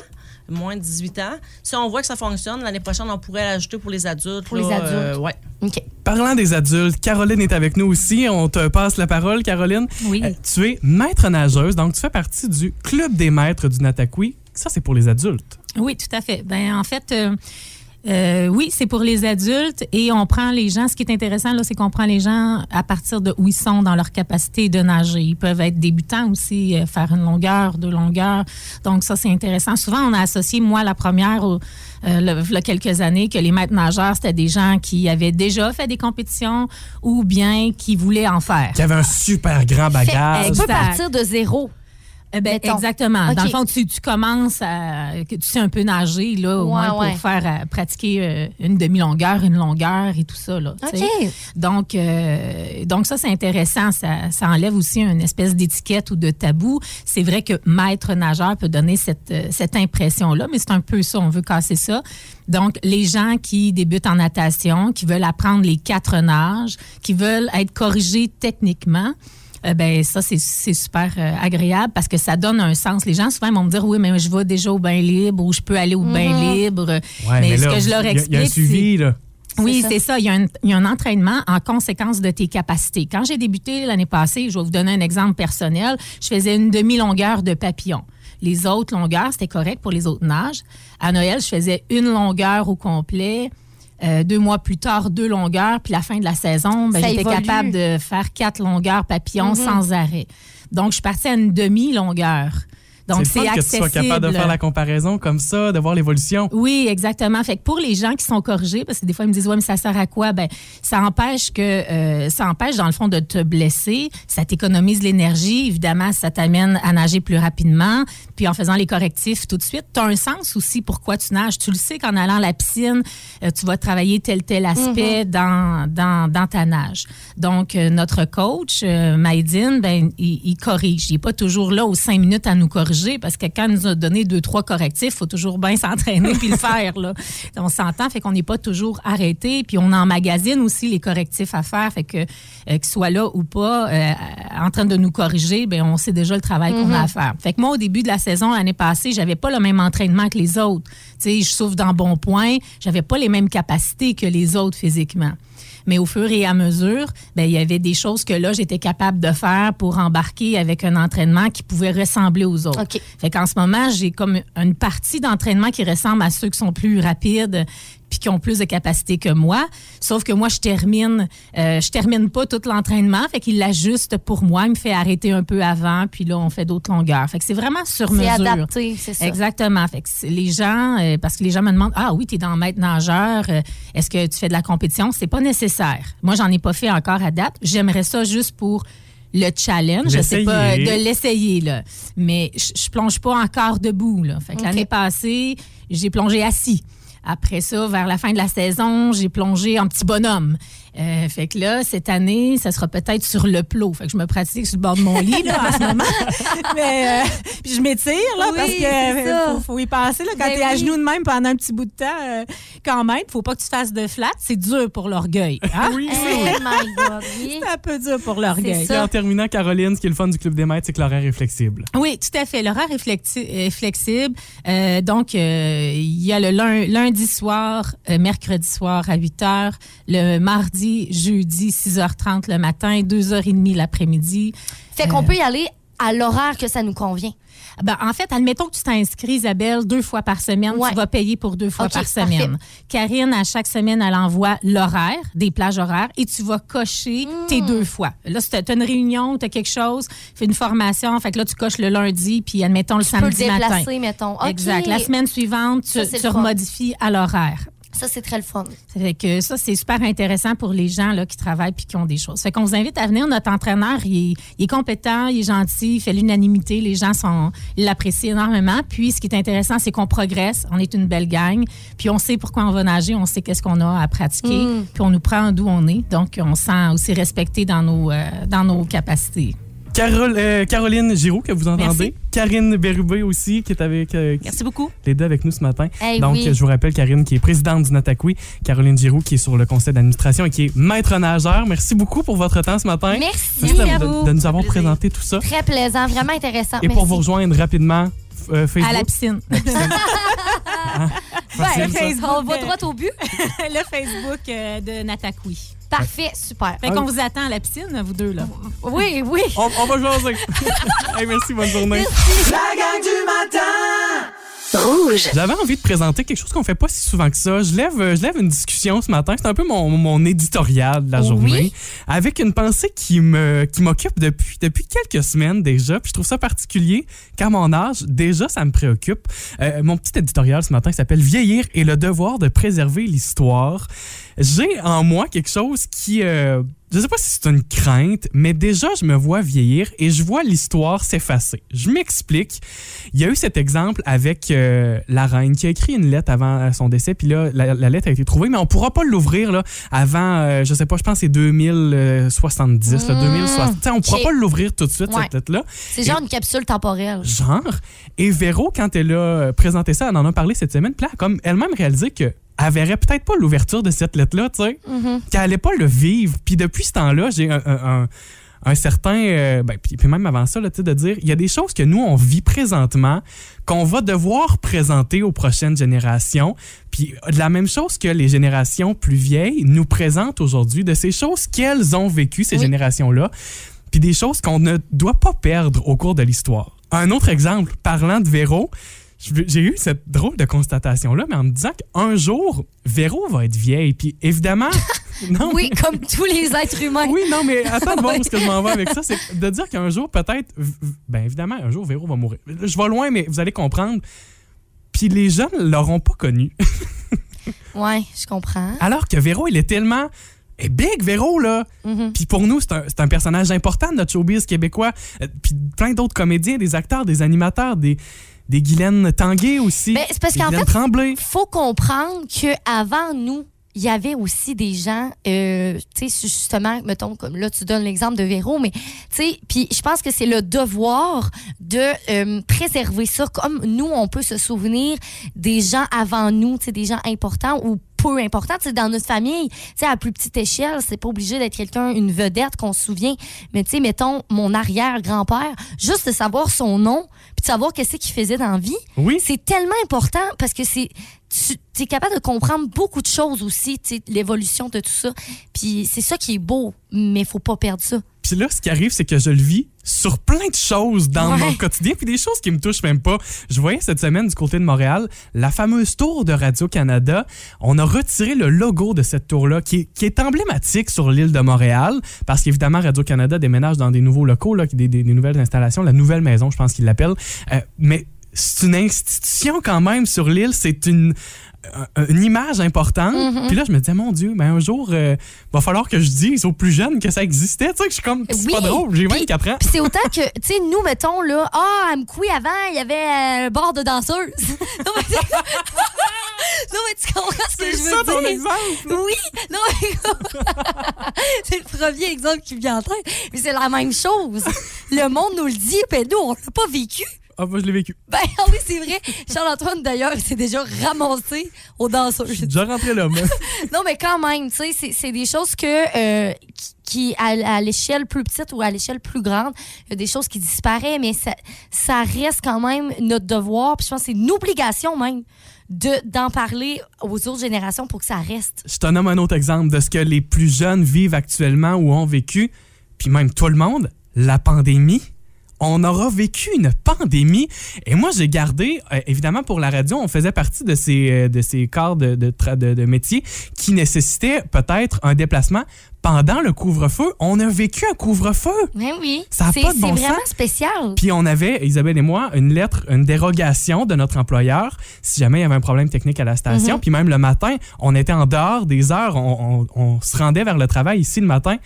Speaker 8: moins de 18 ans. Si on voit que ça fonctionne, l'année prochaine, on pourrait l'ajouter pour les adultes.
Speaker 4: Pour
Speaker 8: là,
Speaker 4: les adultes.
Speaker 8: euh, ouais.
Speaker 4: OK.
Speaker 3: Parlant des adultes, Caroline est avec nous aussi. On te passe la parole, Caroline.
Speaker 7: Oui.
Speaker 3: Euh, tu es maître nageuse, donc tu fais partie du Club des maîtres du Nataqui. Ça, c'est pour les adultes.
Speaker 7: Oui, tout à fait. Ben, en fait, euh, euh, oui, c'est pour les adultes et on prend les gens. Ce qui est intéressant, là, c'est qu'on prend les gens à partir de où ils sont dans leur capacité de nager. Ils peuvent être débutants aussi, euh, faire une longueur, deux longueurs. Donc, ça, c'est intéressant. Souvent, on a associé, moi, la première, au, euh, le- il y a quelques années, que les maîtres nageurs, c'était des gens qui avaient déjà fait des compétitions ou bien qui voulaient en faire.
Speaker 3: Qui avait un super grand bagage.
Speaker 4: Tu peux
Speaker 7: Exact.
Speaker 4: partir de zéro.
Speaker 7: Eh ben, exactement. Dans
Speaker 4: OK.
Speaker 7: le fond, tu, tu commences à. Tu sais un peu nager, là, au
Speaker 4: Ouais,
Speaker 7: moins pour
Speaker 4: ouais.
Speaker 7: faire euh, pratiquer euh, une demi-longueur, une longueur et tout ça. Là, tu sais.
Speaker 4: OK.
Speaker 7: Donc, euh, donc ça, c'est intéressant. Ça, ça enlève aussi une espèce d'étiquette ou de tabou. C'est vrai que maître nageur peut donner cette, euh, cette impression-là, mais c'est un peu ça. On veut casser ça. Donc, les gens qui débutent en natation, qui veulent apprendre les quatre nages, qui veulent être corrigés techniquement, euh, ben ça c'est c'est super euh, agréable parce que ça donne un sens. Les gens souvent vont me dire oui mais je vais déjà au bain libre ou je peux aller au bain libre.
Speaker 3: Ouais,
Speaker 7: mais, ce
Speaker 3: là,
Speaker 7: que je leur
Speaker 3: il y a-
Speaker 7: explique
Speaker 3: Il y a un suivi, là.
Speaker 7: oui,
Speaker 4: ça.
Speaker 7: c'est ça. Il y, a un, il y a un entraînement en conséquence de tes capacités. Quand j'ai débuté l'année passée, je vais vous donner un exemple personnel, je faisais une demi-longueur de papillon. Les autres longueurs, c'était correct pour les autres nages. À Noël, je faisais une longueur au complet. Euh, deux mois plus tard, deux longueurs. Puis la fin de la saison, ben, j'étais capable de faire quatre longueurs papillons sans arrêt. Donc, je suis partie à une demi-longueur. Donc,
Speaker 3: C'est
Speaker 7: c'est
Speaker 3: le fun que tu
Speaker 7: accessible.
Speaker 3: sois capable de faire la comparaison comme ça, de voir l'évolution.
Speaker 7: Oui, exactement. Fait que pour les gens qui sont corrigés, parce que des fois ils me disent ouais mais ça sert à quoi? Ben ça empêche que euh, ça empêche dans le fond de te blesser, ça t'économise l'énergie, évidemment ça t'amène à nager plus rapidement, puis en faisant les correctifs tout de suite, tu as un sens aussi pourquoi tu nages. Tu le sais qu'en allant à la piscine, euh, tu vas travailler tel tel aspect dans, dans dans ta nage. Donc euh, notre coach euh, Maïdine, ben il, il corrige, il est pas toujours là aux cinq minutes à nous corriger parce que quand il nous a donné deux trois correctifs, faut toujours bien s'entraîner puis le faire là. On s'entend, fait qu'on n'est pas toujours arrêté, puis on emmagasine aussi les correctifs à faire, fait que euh, qu'ils soient là ou pas, euh, en train de nous corriger, ben on sait déjà le travail qu'on a à faire. Fait que moi au début de la saison l'année passée, j'avais pas le même entraînement que les autres. Tu sais, je souffre dans bon point, j'avais pas les mêmes capacités que les autres physiquement. Mais au fur et à mesure, ben, il y avait des choses que là, j'étais capable de faire pour embarquer avec un entraînement qui pouvait ressembler aux autres. Fait qu'en ce moment, j'ai comme une partie d'entraînement qui ressemble à ceux qui sont plus rapides puis qui ont plus de capacité que moi. Sauf que moi, je termine, euh, je termine pas tout l'entraînement. Fait qu'il l'ajuste pour moi. Il me fait arrêter un peu avant, puis là, on fait d'autres longueurs. Fait que c'est vraiment sur
Speaker 4: C'est
Speaker 7: mesure.
Speaker 4: adapté, c'est ça.
Speaker 7: Exactement. Fait que c'est- les gens, euh, parce que les gens me demandent, ah oui, tu es dans maître nageur, euh, est-ce que tu fais de la compétition? C'est pas nécessaire. Moi, j'en ai pas fait encore à date. J'aimerais ça juste pour le challenge, je sais pas, de l'essayer, là. Mais je, je plonge pas encore debout, là. Fait que l'année passée, j'ai plongé assis. Après ça, vers la fin de la saison, j'ai plongé en petit bonhomme. Euh, fait que là, cette année, ça sera peut-être sur le plot. Fait que je me pratique sur le bord de mon lit là, en ce moment. Mais euh, puis je m'étire là
Speaker 4: Oui,
Speaker 7: parce que euh, faut, faut y passer là, quand
Speaker 4: Ben
Speaker 7: t'es à genoux de même pendant un petit bout de temps. euh, quand même, faut pas que tu fasses de flat. C'est dur pour l'orgueil. Hein?
Speaker 3: Oui,
Speaker 4: Oh.
Speaker 7: C'est un peu dur pour l'orgueil.
Speaker 3: En terminant, Caroline, ce qui est le fun du Club des maîtres, c'est que l'horaire est flexible.
Speaker 7: Oui, tout à fait. L'horaire est flexi- est flexible. Euh, donc, euh, il y a le lun- lundi soir, euh, mercredi soir à 8 h, le mardi, jeudi, 6h30 le matin, 2h30 l'après-midi.
Speaker 4: Fait qu'on peut y aller à l'horaire que ça nous convient.
Speaker 7: Ben, en fait, admettons que tu t'inscris, Isabelle, deux fois par semaine.
Speaker 4: Ouais.
Speaker 7: Tu vas payer pour deux fois par semaine. Karine, à chaque semaine, elle envoie l'horaire, des plages horaires, et tu vas cocher
Speaker 4: Hmm.
Speaker 7: tes deux fois. Là, si tu as une réunion, tu as quelque chose, fais une formation, fait que là, tu coches le lundi, puis admettons le
Speaker 4: Tu peux le
Speaker 7: samedi matin.
Speaker 4: déplacer, mettons.
Speaker 7: Exact. La semaine suivante, tu,
Speaker 4: Ça,
Speaker 7: tu remodifies à l'horaire.
Speaker 4: Ça, c'est très le fun.
Speaker 7: Ça fait que ça, c'est super intéressant pour les gens là, qui travaillent puis qui ont des choses. Fait qu'on vous invite à venir. Notre entraîneur, il est, il est compétent, il est gentil, il fait l'unanimité. Les gens sont, l'apprécient énormément. Puis, ce qui est intéressant, c'est qu'on progresse. On est une belle gang. Puis, on sait pourquoi on va nager. On sait qu'est-ce qu'on a à pratiquer.
Speaker 4: Mm.
Speaker 7: Puis, on nous prend d'où on est. Donc, on se sent aussi respecté dans nos, euh, dans nos capacités.
Speaker 3: Carole- euh, Caroline Giroux, que vous entendez.
Speaker 7: Merci.
Speaker 3: Karine Bérubé aussi, qui est avec, euh, qui-
Speaker 8: Merci beaucoup.
Speaker 3: les deux avec nous ce matin.
Speaker 4: Hey,
Speaker 3: Donc,
Speaker 4: oui.
Speaker 3: je vous rappelle, Karine, qui est présidente du Nataqui, Caroline Giroux, qui est sur le conseil d'administration et qui est maître nageur. Merci beaucoup pour votre temps ce matin.
Speaker 4: Merci
Speaker 3: de,
Speaker 4: à
Speaker 3: de-
Speaker 4: vous.
Speaker 3: de nous avoir
Speaker 8: Plaisir.
Speaker 3: présenté tout ça.
Speaker 4: Très plaisant, vraiment intéressant.
Speaker 3: Et pour
Speaker 4: Merci.
Speaker 3: vous rejoindre rapidement, f- euh, Facebook.
Speaker 7: À la piscine.
Speaker 4: Ben.
Speaker 7: Facebook,
Speaker 4: On va
Speaker 7: euh,
Speaker 4: droit au but.
Speaker 7: le Facebook euh, de Natakui.
Speaker 4: Parfait, super.
Speaker 7: Fait qu'on vous attend à la piscine, vous deux, là.
Speaker 4: Oui, oui.
Speaker 3: On, on va jaser. Hey, merci, bonne journée.
Speaker 1: La gang du matin
Speaker 2: Rouge.
Speaker 3: J'avais envie de présenter quelque chose qu'on fait pas si souvent que ça. Je lève, euh, je lève une discussion ce matin. C'est un peu mon, mon éditorial de la
Speaker 4: Oui.
Speaker 3: journée. Avec une pensée qui me qui m'occupe depuis, depuis quelques semaines déjà. Puis je trouve ça particulier qu'à mon âge, déjà, ça me préoccupe. Euh, mon petit éditorial ce matin s'appelle Vieillir et le devoir de préserver l'histoire. J'ai en moi quelque chose qui... euh, je sais pas si c'est une crainte, mais déjà, je me vois vieillir et je vois l'histoire s'effacer. Je m'explique. Il y a eu cet exemple avec euh, la reine qui a écrit une lettre avant euh, son décès, puis là, la, la lettre a été trouvée, mais on pourra pas l'ouvrir là, avant, euh, je sais pas, je pense que c'est 2070, là,
Speaker 4: Mmh.
Speaker 3: 2060. Tu sais, on pourra pas l'ouvrir tout de suite,
Speaker 4: Ouais.
Speaker 3: cette lettre-là.
Speaker 4: C'est genre une capsule temporelle.
Speaker 3: Genre. Et Véro, quand elle a présenté ça, elle en a parlé cette semaine, puis là, elle a comme elle-même réalisé que elle verrait peut-être pas l'ouverture de cette lettre-là, tu sais,
Speaker 4: Mhm.
Speaker 3: qu'elle allait pas le vivre. Puis depuis ce temps-là, j'ai un, un- un- un certain, euh, ben, puis, puis même avant ça, là, tu sais, de dire, il y a des choses que nous, on vit présentement, qu'on va devoir présenter aux prochaines générations. Puis de la même chose que les générations plus vieilles nous présentent aujourd'hui, de ces choses qu'elles ont vécues, ces
Speaker 4: Oui.
Speaker 3: générations-là, puis des choses qu'on ne doit pas perdre au cours de l'histoire. Un autre exemple, parlant de Véro, j'ai eu cette drôle de constatation-là, mais en me disant qu'un jour, Véro va être vieille. Puis évidemment, non,
Speaker 4: Oui, comme tous les êtres humains.
Speaker 3: oui, non, mais attends de voir où est-ce que je m'en vais avec ça. C'est de dire qu'un jour, peut-être, ben évidemment, un jour, Véro va mourir. Je vais loin, mais vous allez comprendre. Puis les jeunes l'auront pas connu.
Speaker 4: Ouais, je comprends.
Speaker 3: Alors que Véro, il est tellement. est big, Véro, là.
Speaker 4: Mhm.
Speaker 3: Puis pour nous, c'est un, un personnage important de notre showbiz québécois. Euh, Puis plein d'autres comédiens, des acteurs, des animateurs, des, des Guylaine Tanguay aussi.
Speaker 4: Ben, c'est parce qu'en fait,
Speaker 3: Tremblay.
Speaker 4: faut comprendre qu'avant nous, il y avait aussi des gens, euh, tu sais, justement, mettons, comme là, tu donnes l'exemple de Véro, mais, tu sais, puis je pense que c'est le devoir de euh, préserver ça, comme nous, on peut se souvenir des gens avant nous, tu sais, des gens importants ou peu importants, tu sais, dans notre famille, tu à plus petite échelle, c'est pas obligé d'être quelqu'un, une vedette qu'on se souvient, mais tu sais, mettons, mon arrière-grand-père, juste de savoir son nom, puis de savoir qu'est-ce qu'il faisait dans la vie,
Speaker 3: Oui.
Speaker 4: c'est tellement important parce que c'est tu es capable de comprendre beaucoup de choses aussi, l'évolution de tout ça. Puis c'est ça qui est beau, mais faut pas perdre ça.
Speaker 3: Puis là, ce qui arrive, c'est que je le vis sur plein de choses dans
Speaker 4: Ouais.
Speaker 3: mon quotidien, puis des choses qui me touchent même pas. Je voyais cette semaine du côté de Montréal, la fameuse tour de Radio-Canada. On a retiré le logo de cette tour-là, qui, est- qui est emblématique sur l'île de Montréal, parce qu'évidemment, Radio-Canada déménage dans des nouveaux locaux, là, des, des- des nouvelles installations, la nouvelle maison, je pense qu'ils l'appellent. Euh, mais c'est une institution quand même sur l'île, c'est une un- une image importante.
Speaker 4: Mm-hmm.
Speaker 3: Puis là, je me disais, mon Dieu, mais un jour, euh, va falloir que je dise aux plus jeunes que ça existait. Tu sais, que je suis comme, c'est
Speaker 4: Oui.
Speaker 3: pas drôle, j'ai
Speaker 4: Puis-
Speaker 3: 24 ans.
Speaker 4: Puis c'est autant que, tu sais, nous, mettons, là, ah, à Mkoui, avant, il y avait un bar de danseuse. non, mais, non, mais tu comprends ce que je veux
Speaker 3: ça ton
Speaker 4: dire?
Speaker 3: exemple.
Speaker 4: Oui, non, mais c'est le premier exemple qui me vient en tête. Mais c'est la même chose. Le monde nous le dit, puis nous, on l'a pas vécu.
Speaker 3: Ah, moi, je l'ai vécu.
Speaker 4: Ben ah oui, c'est vrai. Charles-Antoine, d'ailleurs, il s'est déjà ramassé aux danseuses.
Speaker 3: Je suis déjà rentré là, moi.
Speaker 4: Non, mais quand même, tu sais, c'est- des choses que euh, qui, à, à l'échelle plus petite ou à l'échelle plus grande, il y a des choses qui disparaissent, mais ça, ça reste quand même notre devoir. Puis je pense que c'est une obligation même de d'en parler aux autres générations pour que ça reste.
Speaker 3: Je te nomme un autre exemple de ce que les plus jeunes vivent actuellement ou ont vécu, puis même tout le monde, la pandémie. On aura vécu une pandémie. Et moi, j'ai gardé, euh, évidemment, pour la radio, on faisait partie de ces, euh, de ces corps de, de, tra- de, de métiers qui nécessitaient peut-être un déplacement. Pendant le couvre-feu, on a vécu un couvre-feu.
Speaker 4: Mais oui.
Speaker 3: Ça a pas de bon
Speaker 4: c'est vraiment spécial.
Speaker 3: Puis on avait, Isabelle et moi, une lettre, une dérogation de notre employeur si jamais il y avait un problème technique à la station.
Speaker 4: Mhm.
Speaker 3: Puis même le matin, on était en dehors des heures, on, on- on se rendait vers le travail ici le matin.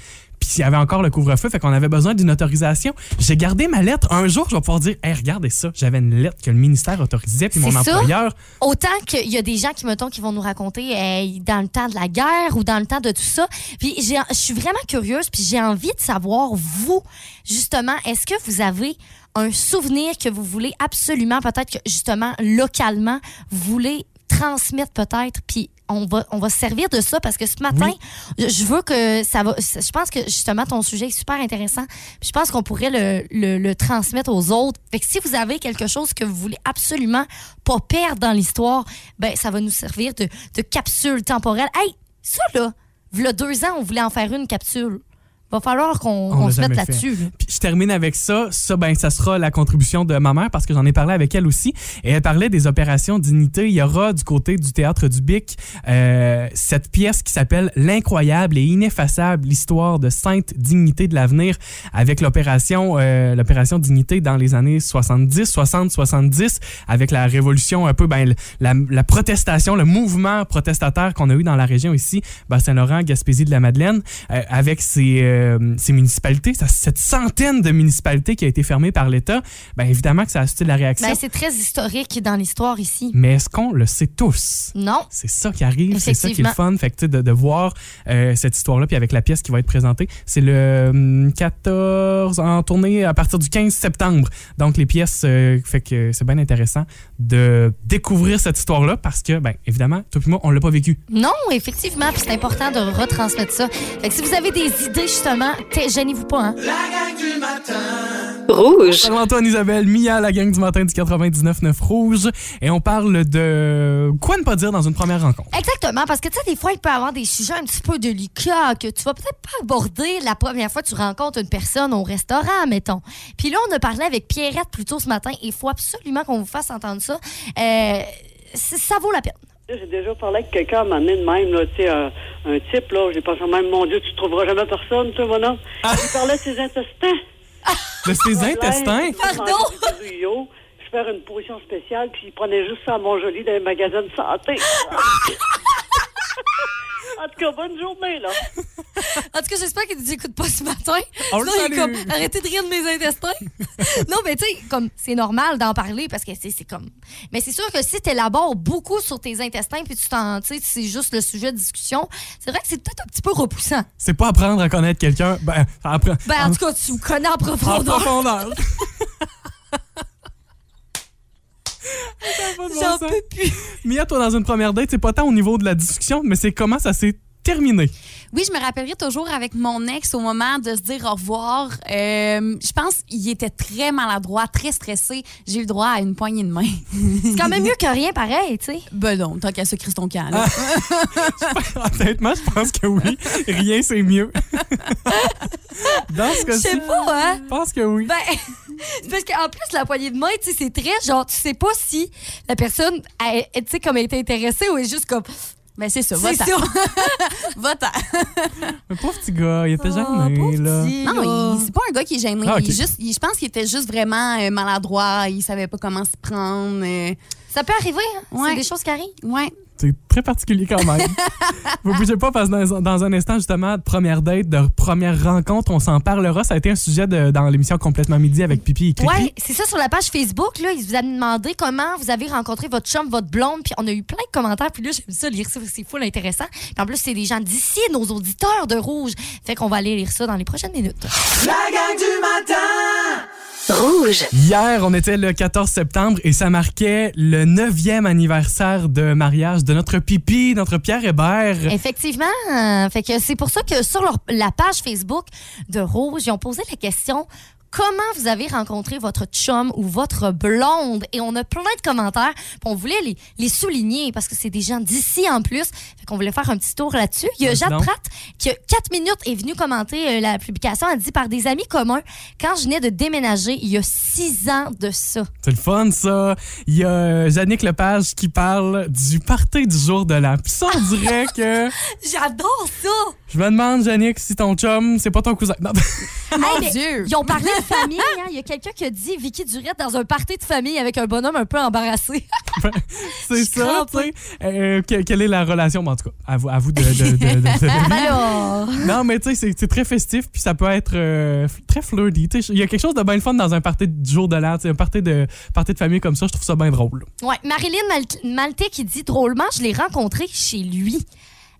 Speaker 3: Puis s'il y avait encore le couvre-feu, fait qu'on avait besoin d'une autorisation. J'ai gardé ma lettre. Un jour, je vais pouvoir dire, hey, regardez ça, j'avais une lettre que le ministère autorisait, puis mon
Speaker 4: ça.
Speaker 3: employeur.
Speaker 4: Autant qu'il y a des gens qui, mettons, qui vont nous raconter euh, dans le temps de la guerre ou dans le temps de tout ça. Puis je suis vraiment curieuse, puis j'ai envie de savoir, vous, justement, est-ce que vous avez un souvenir que vous voulez absolument, peut-être que, justement, localement, vous voulez transmettre peut-être, puis on va, on va se servir de ça parce que ce matin, je je veux que ça va. Je pense que justement ton sujet est super intéressant. Je pense qu'on pourrait le, le- le transmettre aux autres. Fait que si vous avez quelque chose que vous voulez absolument pas perdre dans l'histoire, ben ça va nous servir de, de capsule temporelle. Hey, ça là, v'là deux ans, on voulait en faire une capsule. Va falloir qu'on se mette là-dessus.
Speaker 3: Puis je termine avec ça. Ça, ben, ça sera la contribution de ma mère parce que j'en ai parlé avec elle aussi. Et elle parlait des opérations dignité. Il y aura du côté du théâtre du Bic euh, cette pièce qui s'appelle L'incroyable et ineffaçable histoire de sainte dignité de l'avenir avec l'opération euh, l'opération dignité dans les années 70, 60, 70 avec la révolution un peu ben, la, la protestation, le mouvement protestataire qu'on a eu dans la région ici, Bas-Saint-Laurent, Gaspésie de la Madeleine, euh, avec ces, euh, ces municipalités, ça- cette centaine de municipalités qui a été fermée par l'État, ben évidemment que ça a suscité la réaction.
Speaker 4: Ben, c'est très historique dans l'histoire ici.
Speaker 3: Mais est-ce qu'on le sait tous?
Speaker 4: Non.
Speaker 3: C'est ça qui arrive, c'est ça qui est le fun. Fait que, tu sais, de, de voir euh, cette histoire-là, puis avec la pièce qui va être présentée, c'est le hum, 14, en tournée à partir du 15 septembre. Donc, les pièces, euh, fait que c'est bien intéressant de découvrir cette histoire-là parce que, ben évidemment, toi et moi, on l'a pas vécu.
Speaker 4: Non, effectivement, puis c'est important de retransmettre ça. Fait que si vous avez des idées, justement, t'es- gênez-vous pas, hein?
Speaker 1: La gang du matin.
Speaker 2: Rouge.
Speaker 3: Salut Antoine, Isabelle, Mia, la gang du matin du 99.9 Rouge. Et on parle de quoi ne pas dire dans une première rencontre.
Speaker 4: Exactement, parce que tu sais, des fois, il peut y avoir des sujets un petit peu délicats que tu vas peut-être pas aborder la première fois que tu rencontres une personne au restaurant, mettons. Puis là, on a parlé avec Pierrette plus tôt ce matin. Il faut absolument qu'on vous fasse entendre ça. Euh, ça vaut la peine.
Speaker 9: J'ai déjà parlé avec quelqu'un à un moment donné de même, là, tu sais, un, un type, là, j'ai pensé même, mon Dieu, tu trouveras jamais personne, toi, mon homme. Il parlait de ses intestins.
Speaker 3: De ses intestins?
Speaker 4: Pardon?
Speaker 9: Je faire une position spéciale, puis il prenait juste ça à Montjoli dans les magasins de santé. en tout cas, bonne journée, là.
Speaker 4: En tout cas, j'espère qu'il ne écoute pas ce matin.
Speaker 3: On le
Speaker 4: Sinon, il est
Speaker 3: salue.
Speaker 4: comme, arrêtez de rire de mes intestins. non, mais tu sais, comme, c'est normal d'en parler parce que c'est c'est comme. Mais c'est sûr que si tu élabores beaucoup sur tes intestins puis tu t'en. Tu sais, c'est juste le sujet de discussion, c'est vrai que c'est peut-être un petit peu repoussant.
Speaker 3: C'est pas apprendre à connaître quelqu'un. Ben, apprendre.
Speaker 4: Ben, en tout cas, tu me connais en
Speaker 3: en
Speaker 4: profondeur.
Speaker 3: profondeur. Ça a pas de bon
Speaker 4: J'en
Speaker 3: sens.
Speaker 4: peux plus.
Speaker 3: Mia, toi, dans une première date, c'est pas tant au niveau de la discussion, mais c'est comment ça s'est terminé.
Speaker 10: Oui, je me rappellerai toujours avec mon ex au moment de se dire au revoir. Euh, je pense qu'il était très maladroit, très stressé. J'ai eu le droit à une poignée de main.
Speaker 4: C'est quand même mieux que rien, pareil, tu sais.
Speaker 10: ben non, tant qu'à ça, Chris ton camp, là.
Speaker 3: Honnêtement, je pense que oui. Rien, c'est mieux. Dans ce
Speaker 4: Je
Speaker 3: cas-ci,
Speaker 4: sais pas, hein?
Speaker 3: je pense que oui.
Speaker 4: Ben, c'est parce qu'en plus, la poignée de main, tu sais, c'est très genre, tu sais pas si la personne, elle- elle, tu sais, comme elle est intéressée ou est juste comme.
Speaker 10: Ben c'est ça,
Speaker 4: C'est
Speaker 10: va-t'en.
Speaker 4: ça.
Speaker 10: Va-t'en.
Speaker 3: Mais pauvre petit gars, il était
Speaker 4: Oh,
Speaker 3: gêné,
Speaker 4: pauvre
Speaker 3: là.
Speaker 4: petit,
Speaker 10: Non, c'est pas un gars qui est gêné.
Speaker 3: Ah, ok.
Speaker 10: Il est juste, il- je pense qu'il était juste vraiment euh, maladroit. Il savait pas comment se prendre. euh,
Speaker 4: Ça peut arriver, hein?
Speaker 10: Ouais.
Speaker 4: C'est des choses qui arrivent.
Speaker 10: ouais.
Speaker 3: C'est très particulier quand même. Vous bougez pas parce que dans, dans un instant, justement, de première date, de première rencontre, on s'en parlera. Ça a été un sujet de- dans l'émission Complètement Midi avec Pipi et Clipi.
Speaker 4: Ouais, c'est ça sur la page Facebook. Là, ils vous ont demandé comment vous avez rencontré votre chum, votre blonde. Puis on a eu plein de commentaires. Puis là, j'aime ça lire ça. C'est full intéressant. Puis en plus, c'est des gens d'ici, nos auditeurs de Rouge. Fait qu'on va aller lire ça dans les prochaines minutes.
Speaker 1: La gang du matin.
Speaker 2: Rouge.
Speaker 3: Hier, on était le 14 septembre et ça marquait le 9e anniversaire de mariage de notre Pipi, notre Pierre Hébert.
Speaker 4: Effectivement. euh, Fait que c'est pour ça que sur leur- la page Facebook de Rouge, ils ont posé la question comment vous avez rencontré votre chum ou votre blonde? Et on a plein de commentaires. Puis on voulait les, les souligner parce que c'est des gens d'ici en plus. Fait qu'on voulait faire un petit tour là-dessus. Il y a Jade. Pratt qui, a 4 minutes, est venue commenter euh, la publication. Elle dit par des amis communs, quand je venais de déménager il y a 6 ans de ça.
Speaker 3: C'est le fun, ça. Il y a Yannick Lepage qui parle du party du jour de l'an. Puis ça, on dirait que...
Speaker 4: J'adore ça!
Speaker 3: Je me demande, Yannick, si ton chum, c'est pas ton cousin. Non.
Speaker 4: Hey, mais
Speaker 10: Dieu.
Speaker 4: Ils ont parlé de famille. hein. Il y a quelqu'un qui a dit Vicky Durette dans un party de famille avec un bonhomme un peu embarrassé.
Speaker 3: c'est ça, tu sais. Euh, que- quelle est la relation? Bon, en tout cas, à vous, à vous de, de, de- de- de-
Speaker 4: Alors,
Speaker 3: Non, mais tu sais, c'est- très festif, puis ça peut être euh, très flirty. Tu sais, Il y a quelque chose de bien le fun dans un party du jour de l'an, un party de, party de famille comme ça, je trouve ça bien drôle.
Speaker 4: ouais, Marilyn Mal- Maltais qui dit drôlement, je l'ai rencontré chez lui.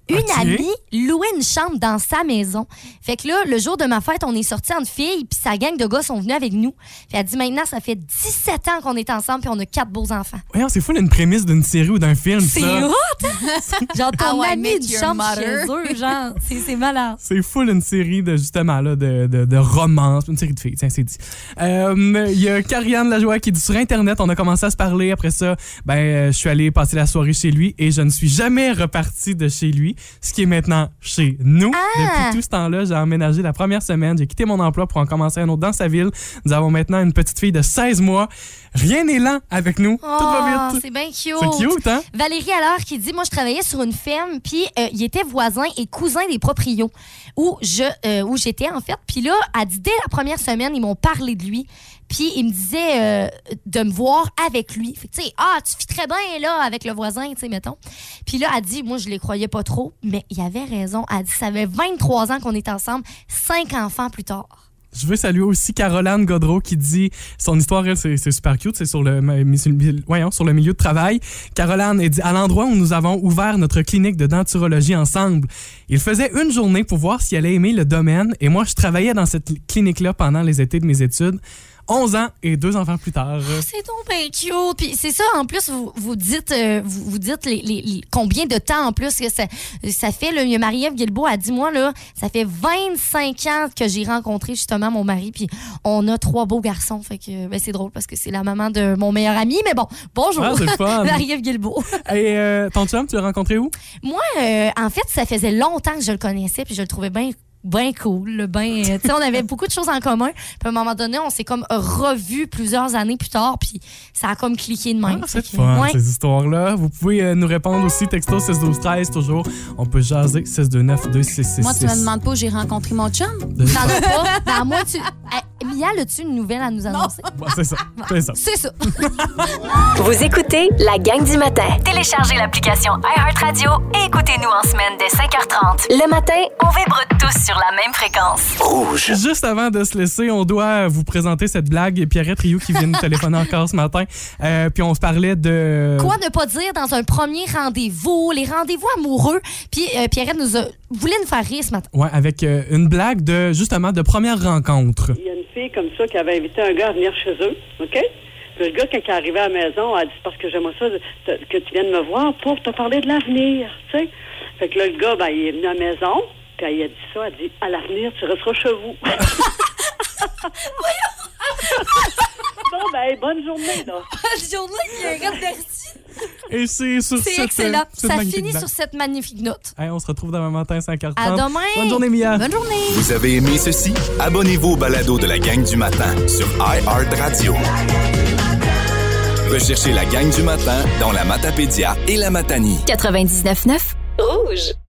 Speaker 4: Une amie louait une chambre dans sa maison. Fait que là, le jour de ma fête, on est sortis en filles, puis sa gang de gars sont venus avec nous. Puis elle a dit maintenant, ça fait 17 ans qu'on est ensemble, puis on a quatre beaux enfants.
Speaker 3: Voyons, c'est fou une prémisse d'une série ou d'un film,
Speaker 4: C'est
Speaker 3: ça.
Speaker 4: hot! hein? genre, ton ami
Speaker 10: Your
Speaker 4: chambre chez eux, genre. C'est c'est malade.
Speaker 3: C'est full une série de justement là, de, de, de romance, une série de filles, tiens, c'est dit. Euh, Il y a Karianne Lajoie qui dit sur Internet, on a commencé à se parler. Après ça, ben, euh, je suis allé passer la soirée chez lui et je ne suis jamais reparti de chez lui, ce qui est maintenant chez nous.
Speaker 4: Ah!
Speaker 3: Depuis tout ce temps-là, j'ai emménagé la première semaine. J'ai quitté mon emploi pour en commencer un autre dans sa ville. Nous avons maintenant une petite fille de 16 mois. Rien n'est lent avec nous. Tout va
Speaker 4: Oh,
Speaker 3: vite.
Speaker 4: c'est bien cute.
Speaker 3: C'est cute, hein?
Speaker 4: Valérie alors qui dit moi je travaillais sur une ferme puis euh, il était voisin et cousin des proprios où je euh, où j'étais en fait puis là elle dit dès la première semaine ils m'ont parlé de lui puis il me disait euh, de me voir avec lui fait tu sais ah tu fais très bien là avec le voisin tu sais mettons puis là elle dit moi je les croyais pas trop mais il avait raison elle dit ça fait 23 ans qu'on est ensemble cinq enfants plus tard
Speaker 3: Je veux saluer aussi Caroline Godreau qui dit son histoire, c'est super cute, c'est sur le, milieu de travail. Caroline, elle dit à l'endroit où nous avons ouvert notre clinique de denturologie ensemble, il faisait une journée pour voir si elle aimer le domaine et moi, je travaillais dans cette clinique-là pendant les étés de mes études. 11 ans et deux enfants plus tard.
Speaker 4: C'est donc bien cute. Puis c'est ça, en plus, vous, vous dites, euh, vous, vous dites les, les- les- combien de temps en plus que ça, ça fait. Là, Marie-Ève Guilbeault a dit, moi, là, ça fait 25 ans que j'ai rencontré justement mon mari. Puis on a trois beaux garçons. Fait que ben, c'est drôle parce que c'est la maman de mon meilleur ami. Mais bon, bonjour.
Speaker 3: Ah.
Speaker 4: Marie-Ève Guilbeault.
Speaker 3: Et euh, ton chum, tu l'as rencontré où?
Speaker 4: Moi, euh, en fait, ça faisait longtemps que je le connaissais, puis je le trouvais bien bien cool, ben tu sais on avait beaucoup de choses en commun. Puis à un moment donné, on s'est comme revu plusieurs années plus tard, puis ça a comme cliqué de même.
Speaker 3: Ah, c'est fun,
Speaker 4: ouais.
Speaker 3: ces histoires-là. Vous pouvez euh, nous répondre aussi, texto 6 12 13 toujours. On peut jaser 6 2 9 2 6 6
Speaker 10: Moi, tu me demandes pas où j'ai rencontré mon chum?
Speaker 4: T'en as pas? Ben, moi, tu. Eh, Mia, as-tu une nouvelle à nous annoncer?
Speaker 3: c'est ça, c'est ça.
Speaker 4: C'est ça.
Speaker 2: Vous écoutez la gang du matin. Téléchargez l'application iHeartRadio et écoutez-nous en semaine dès 5h30. Le matin, on vibre sur la même fréquence.
Speaker 3: Juste avant de se laisser, on doit vous présenter cette blague. Pierrette Rioux qui vient nous téléphoner encore ce matin. Euh, puis on se parlait de...
Speaker 4: Quoi ne pas dire dans un premier rendez-vous, les rendez-vous amoureux. Puis euh, Pierrette nous a, voulait nous faire rire ce matin.
Speaker 3: Ouais, avec euh, une blague de justement de première rencontre.
Speaker 9: Il y a une fille comme ça qui avait invité un gars à venir chez eux, OK? Puis le gars, quand il est arrivé à la maison, a dit parce que j'aimerais ça te- que tu viennes me voir pour te parler de l'avenir, tu sais? Fait que là, le gars, ben, il est venu à la maison, puis il a dit ça, il a dit à l'avenir, tu resteras chez vous. bon, ben, bonne journée, là.
Speaker 4: Bonne journée, merci.
Speaker 3: Et c'est sur
Speaker 4: C'est
Speaker 3: cette,
Speaker 4: excellent.
Speaker 3: euh, cette
Speaker 4: Ça finit sur cette magnifique note.
Speaker 3: Hey, on se retrouve demain matin 5h30.
Speaker 4: À demain.
Speaker 3: Bonne journée, Mia.
Speaker 4: Bonne journée.
Speaker 11: Vous avez aimé ceci? Abonnez-vous au balado de la gang du matin sur iHeartRadio. Recherchez la gang du matin dans la Matapédia et la Matanie.
Speaker 2: 99.9 Rouge.